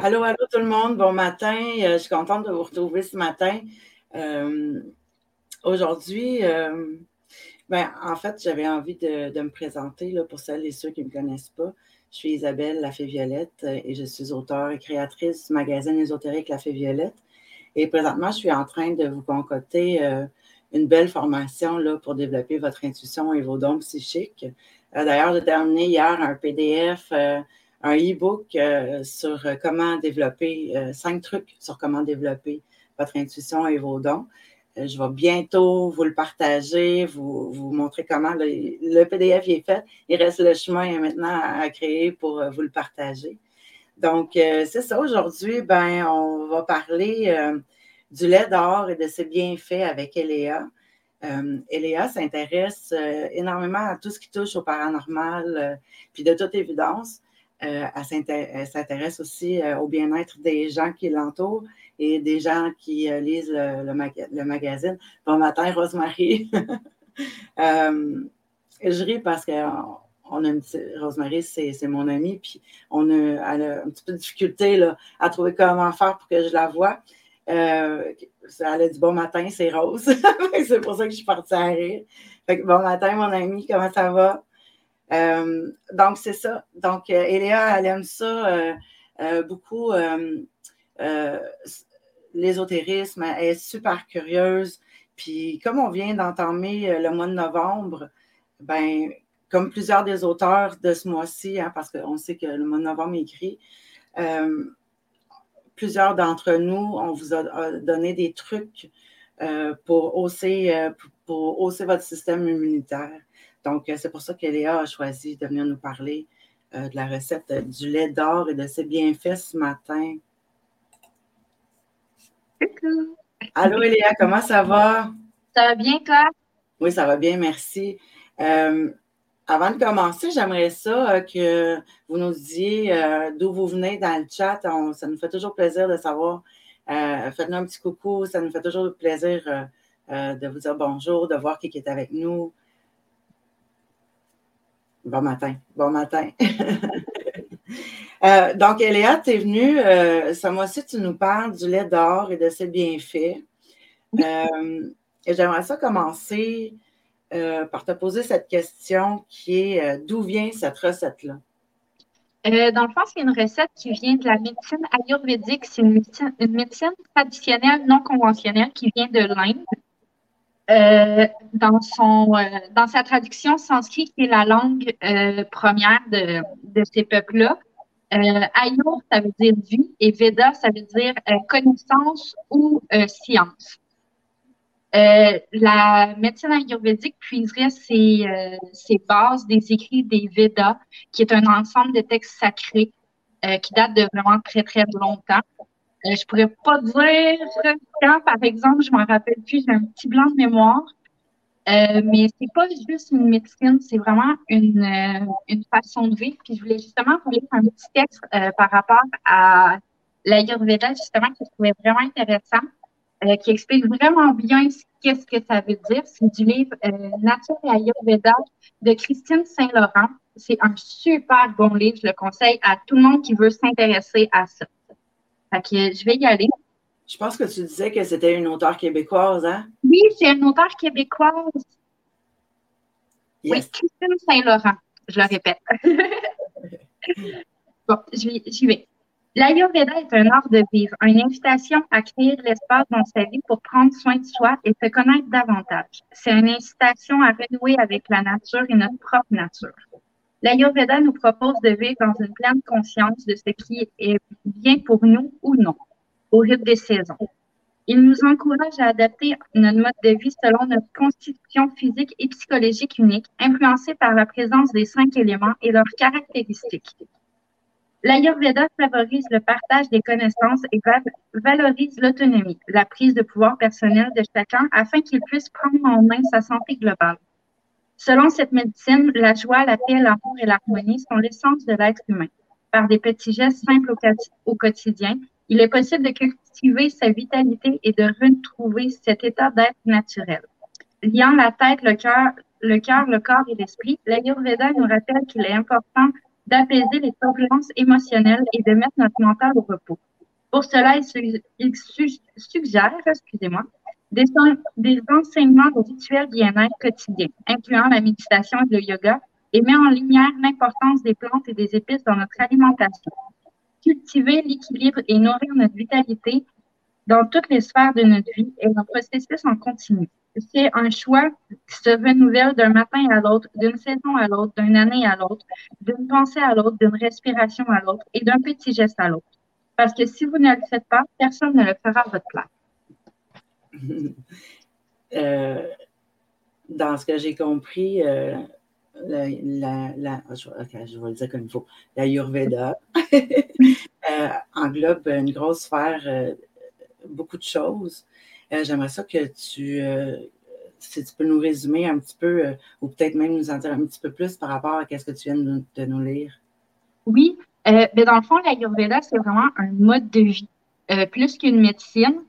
Allô, allô tout le monde, bon matin. Euh, je suis contente de vous retrouver ce matin. Euh, aujourd'hui, euh, ben, en fait, j'avais envie de, me présenter là, pour celles et ceux qui ne me connaissent pas. Je suis Isabelle Lafay-Violette et je suis auteure et créatrice du magazine ésotérique Lafay-Violette. Et présentement, je suis en train de vous concocter une belle formation là, pour développer votre intuition et vos dons psychiques. D'ailleurs, j'ai terminé hier un PDF un e-book euh, sur comment développer, euh, cinq trucs sur comment développer votre intuition et vos dons. Euh, je vais bientôt vous le partager, vous, vous montrer comment le, PDF est fait. Il reste le chemin maintenant à, créer pour vous le partager. Donc, c'est ça. Aujourd'hui, ben, on va parler du lait d'or et de ses bienfaits avec Eléa. Eléa s'intéresse énormément à tout ce qui touche au paranormal, puis de toute évidence, euh, elle s'intéresse aussi euh, au bien-être des gens qui l'entourent et des gens qui euh, lisent le, magazine. Bon matin, Rosemary. je ris parce que on a Rosemary, c'est mon amie, puis on a, elle a un petit peu de difficulté là, à trouver comment faire pour que je la voie. elle a dit bon matin, c'est Rose. c'est pour ça que je suis partie à rire. bon matin, mon amie, comment ça va? Euh, donc, c'est ça. Donc, euh, Eléa, elle aime ça euh, beaucoup, l'ésotérisme. Elle est super curieuse. Puis, comme on vient d'entamer le mois de novembre, ben, comme plusieurs des auteurs de ce mois-ci, hein, parce qu'on sait que le mois de novembre est écrit, plusieurs d'entre nous, on vous a donné des trucs pour, hausser, pour hausser votre système immunitaire. Donc, euh, c'est pour ça qu'Eléa a choisi de venir nous parler euh, de la recette du lait d'or et de ses bienfaits ce matin. Coucou. Allô, Eléa, comment ça va? Ça va bien, toi? Oui, ça va bien, merci. Euh, avant de commencer, j'aimerais ça que vous nous disiez d'où vous venez dans le chat. ça nous fait toujours plaisir de savoir. Faites-nous un petit coucou. Ça nous fait toujours plaisir de vous dire bonjour, de voir qui est avec nous. Bon matin. Bon matin. Euh, donc, Eléa, tu es venue, euh, ce mois-ci, tu nous parles du lait d'or et de ses bienfaits. Euh, et j'aimerais ça commencer par te poser cette question qui est d'où vient cette recette-là? dans le fond, c'est une recette qui vient de la médecine ayurvédique. C'est une médecine traditionnelle non conventionnelle qui vient de l'Inde. Euh, dans, son, euh, dans sa traduction sanskrit, qui est la langue euh, première de, de ces peuples-là, Ayur, ça veut dire vie, et Veda, ça veut dire connaissance ou science. la médecine ayurvédique puiserait ses, ses, bases des écrits des Vedas, qui est un ensemble de textes sacrés qui date de vraiment très, très longtemps. Euh, je pourrais pas dire quand, par exemple, je m'en rappelle plus, j'ai un petit blanc de mémoire. Euh, mais c'est pas juste une médecine, c'est vraiment une, euh, une façon de vivre. Puis je voulais justement vous lire un petit texte euh, par rapport à l'Ayurveda, justement, que je trouvais vraiment intéressant, qui explique vraiment bien qu'est-ce que ça veut dire. C'est du livre Nature et Ayurveda de Christine Saint-Laurent. C'est un super bon livre. Je le conseille à tout le monde qui veut s'intéresser à ça. Fait que je vais y aller. Je pense que tu disais que c'était une auteure québécoise, hein? Oui, c'est une auteure québécoise. Oui, Christine Saint-Laurent, je le répète. bon, j'y vais. L'Ayurveda est un art de vivre, une invitation à créer de l'espace dans sa vie pour prendre soin de soi et se connaître davantage. C'est une incitation à renouer avec la nature et notre propre nature. L'Ayurveda nous propose de vivre dans une pleine conscience de ce qui est bien pour nous ou non, au rythme des saisons. Il nous encourage à adapter notre mode de vie selon notre constitution physique et psychologique unique, influencée par la présence des cinq éléments et leurs caractéristiques. L'Ayurveda favorise le partage des connaissances et valorise l'autonomie, la prise de pouvoir personnel de chacun afin qu'il puisse prendre en main sa santé globale. Selon cette médecine, la joie, la paix, l'amour et l'harmonie sont l'essence de l'être humain. Par des petits gestes simples au, quotidien, il est possible de cultiver sa vitalité et de retrouver cet état d'être naturel. Liant la tête, le cœur, le cœur, le corps et l'esprit, l'Ayurveda nous rappelle qu'il est important d'apaiser les turbulences émotionnelles et de mettre notre mental au repos. Pour cela, il, suggère, excusez-moi, des, enseignements de rituels bien-être quotidiens, incluant la méditation et le yoga, et met en lumière l'importance des plantes et des épices dans notre alimentation. Cultiver l'équilibre et nourrir notre vitalité dans toutes les sphères de notre vie est un processus en continu. C'est un choix qui se renouvelle d'un matin à l'autre, d'une saison à l'autre, d'une année à l'autre, d'une pensée à l'autre, d'une respiration à l'autre et d'un petit geste à l'autre. Parce que si vous ne le faites pas, personne ne le fera à votre place. Euh, dans ce que j'ai compris, euh, la, la, je, vais dire comme la Yurveda euh, englobe une grosse sphère, beaucoup de choses. J'aimerais ça que tu, si tu peux nous résumer un petit peu, ou peut-être même nous en dire un petit peu plus par rapport à ce que tu viens de, nous lire. Oui, mais ben, dans le fond, la Yurveda, c'est vraiment un mode de vie, plus qu'une médecine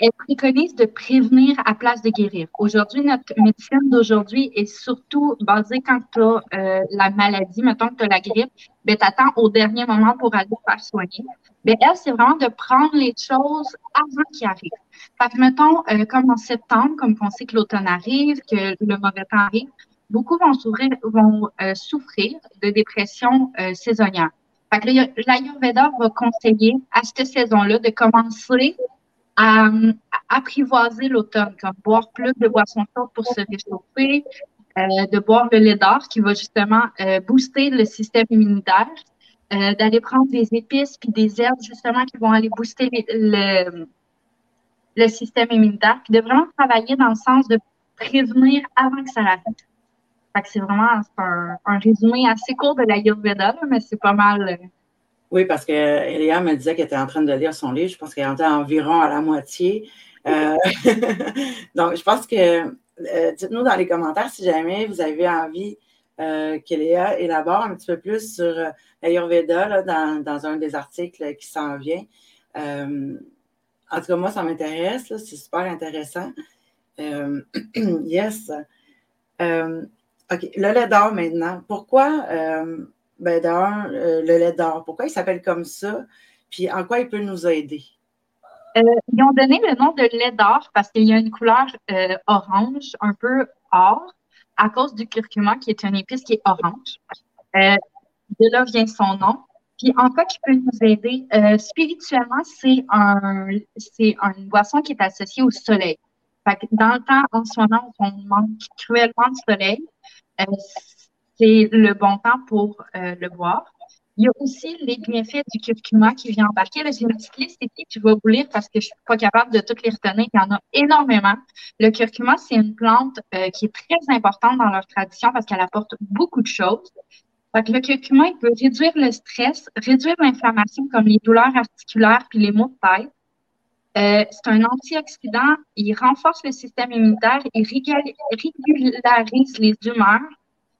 elle préconise de prévenir à place de guérir. Aujourd'hui, notre médecine d'aujourd'hui est surtout basée quand tu as euh, la maladie, mettons que tu as la grippe, ben, tu attends au dernier moment pour aller faire soigner. Ben, elle, c'est vraiment de prendre les choses avant qu'ils arrivent. Fait que, mettons, euh, comme en septembre, comme on sait que l'automne arrive, que le mauvais temps arrive, beaucoup vont, euh, souffrir de dépression saisonnière. Fait que l'Ayurveda va conseiller à cette saison-là de commencer à, apprivoiser l'automne, comme boire plus de boissons chaudes pour se réchauffer, euh, de boire le lait d'or qui va justement euh, booster le système immunitaire, euh, d'aller prendre des épices puis des herbes justement qui vont aller booster le, système immunitaire, puis de vraiment travailler dans le sens de prévenir avant que ça arrive. C'est vraiment un, résumé assez court de la Yurveda, mais c'est pas mal oui, parce que Elia me disait qu'elle était en train de lire son livre. Je pense qu'elle était environ à la moitié. Euh, donc, je pense que euh, dites-nous dans les commentaires si jamais vous avez envie euh, qu'Eléa élabore un petit peu plus sur euh, l'Ayurveda dans, dans, un des articles qui s'en vient. en tout cas, moi, ça m'intéresse. C'est super intéressant. yes. OK. Le lait d'or maintenant. Pourquoi? Ben, d'un, euh, le lait d'or. Pourquoi il s'appelle comme ça? Puis en quoi il peut nous aider? Euh, ils ont donné le nom de lait d'or parce qu'il y a une couleur euh, orange, un peu or, à cause du curcuma, qui est une épice qui est orange. de là vient son nom. Puis en quoi il peut nous aider? spirituellement, c'est un, c'est une boisson qui est associée au soleil. Fait que dans le temps, en ce moment, on manque cruellement de soleil c'est le bon temps pour euh, le boire. Il y a aussi les bienfaits du curcuma qui vient embarquer. J'ai une petite liste ici que je vais vous lire parce que je ne suis pas capable de toutes les retenir. Il y en a énormément. Le curcuma, c'est une plante euh, qui est très importante dans leur tradition parce qu'elle apporte beaucoup de choses. le curcuma, il peut réduire le stress, réduire l'inflammation comme les douleurs articulaires puis les maux de tête. Euh, c'est un antioxydant, il renforce le système immunitaire, il régularise les humeurs,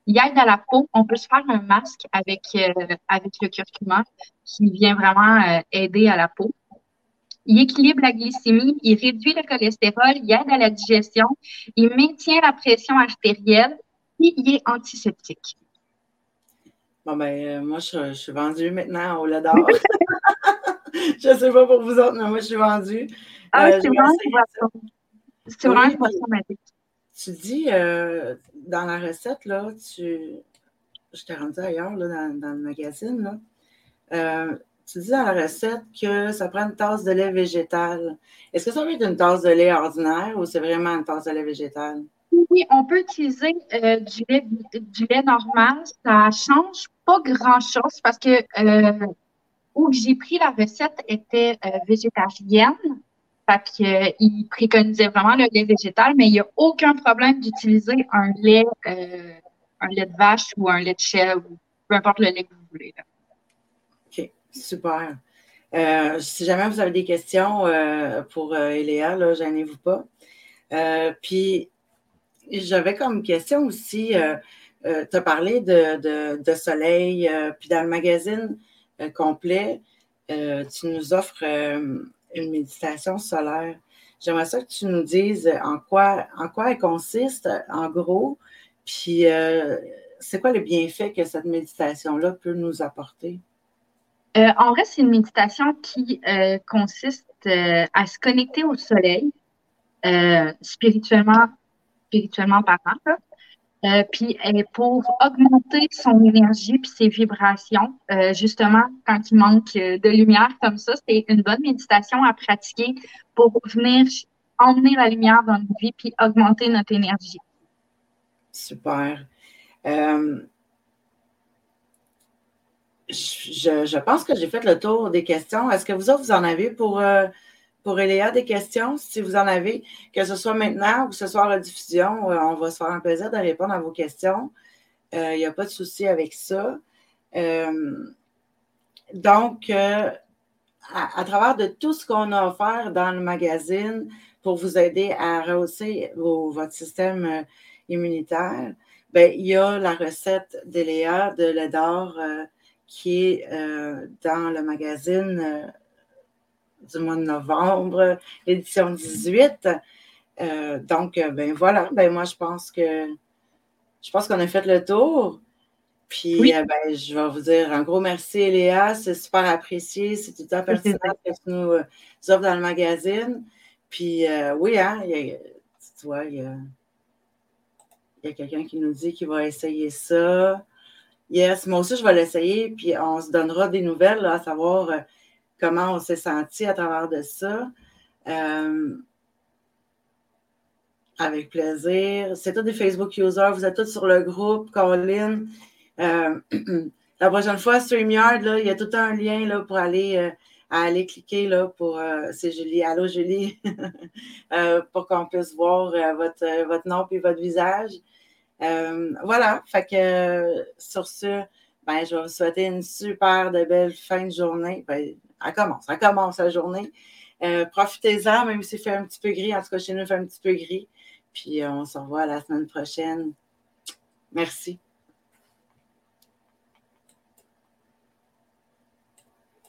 aide à la peau. On peut se faire un masque avec, euh, avec le curcuma qui vient vraiment euh, aider à la peau. Il équilibre la glycémie, il réduit le cholestérol, il aide à la digestion, il maintient la pression artérielle et il est antiseptique. Bon, ben, euh, moi, je, suis vendue maintenant au lait d'or. je ne sais pas pour vous autres, mais moi, je suis vendue. Ah, c'est vraiment, c'est vraiment une boisson magique tu dis euh, dans la recette, là, tu. Je t'ai rendu ailleurs là, dans, le magazine. Euh, tu dis dans la recette que ça prend une tasse de lait végétal. Est-ce que ça va être une tasse de lait ordinaire ou c'est vraiment une tasse de lait végétal? Oui, on peut utiliser euh, du, lait, normal. Ça change pas grand-chose parce que où j'ai pris la recette était végétarienne. Fait il préconisait vraiment le lait végétal, mais il n'y a aucun problème d'utiliser un lait, euh, un lait de vache ou un lait de chèvre, ou peu importe le lait que vous voulez. OK, super. Euh, si jamais vous avez des questions euh, pour Eléa, là, gênez-vous pas. puis, j'avais comme question aussi, tu as parlé de, de soleil, puis dans le magazine complet, tu nous offres une méditation solaire. J'aimerais ça que tu nous dises en quoi, en quoi elle consiste, en gros, puis euh, c'est quoi le bienfait que cette méditation-là peut nous apporter? en vrai, c'est une méditation qui consiste à se connecter au soleil, spirituellement, spirituellement parlant, euh, puis pour augmenter son énergie puis ses vibrations, euh, justement, quand il manque de lumière comme ça, c'est une bonne méditation à pratiquer pour venir emmener la lumière dans notre vie puis augmenter notre énergie. Super. Euh, je, je, pense que j'ai fait le tour des questions. Est-ce que vous autres, vous en avez pour pour Eléa des questions, si vous en avez, que ce soit maintenant ou ce soit la diffusion, euh, on va se faire un plaisir de répondre à vos questions. Il euh, n'y a pas de souci avec ça. Euh, donc, à, travers de tout ce qu'on a offert dans le magazine pour vous aider à rehausser votre système immunitaire, ben, il y a la recette d'Eléa de l'EDOR qui est dans le magazine du mois de novembre, l'édition 18. Euh, donc, euh, ben voilà, ben moi, je pense que je pense qu'on a fait le tour. Puis, euh, ben, je vais vous dire un gros merci, Léa. C'est super apprécié. C'est tout à fait pertinent que tu nous offres dans le magazine. Puis, oui, hein, tu vois, il y a, il y a quelqu'un qui nous dit qu'il va essayer ça. Yes, moi aussi, je vais l'essayer. Puis, on se donnera des nouvelles, à savoir comment on s'est senti à travers de ça. Euh, avec plaisir. C'est tous des Facebook users. Vous êtes tous sur le groupe, Colin. Euh, la prochaine fois, StreamYard, il y a tout un lien là, pour aller, euh, aller cliquer là, pour. c'est Julie. Allô, Julie. pour qu'on puisse voir votre, votre nom et votre visage. voilà. Fait que sur ce, ben, je vais vous souhaiter une super belle fin de journée. Ben, elle commence, elle commence la journée. Euh, profitez-en, même s'il fait un petit peu gris. En tout cas, chez nous, il fait un petit peu gris. Puis on se revoit la semaine prochaine. Merci.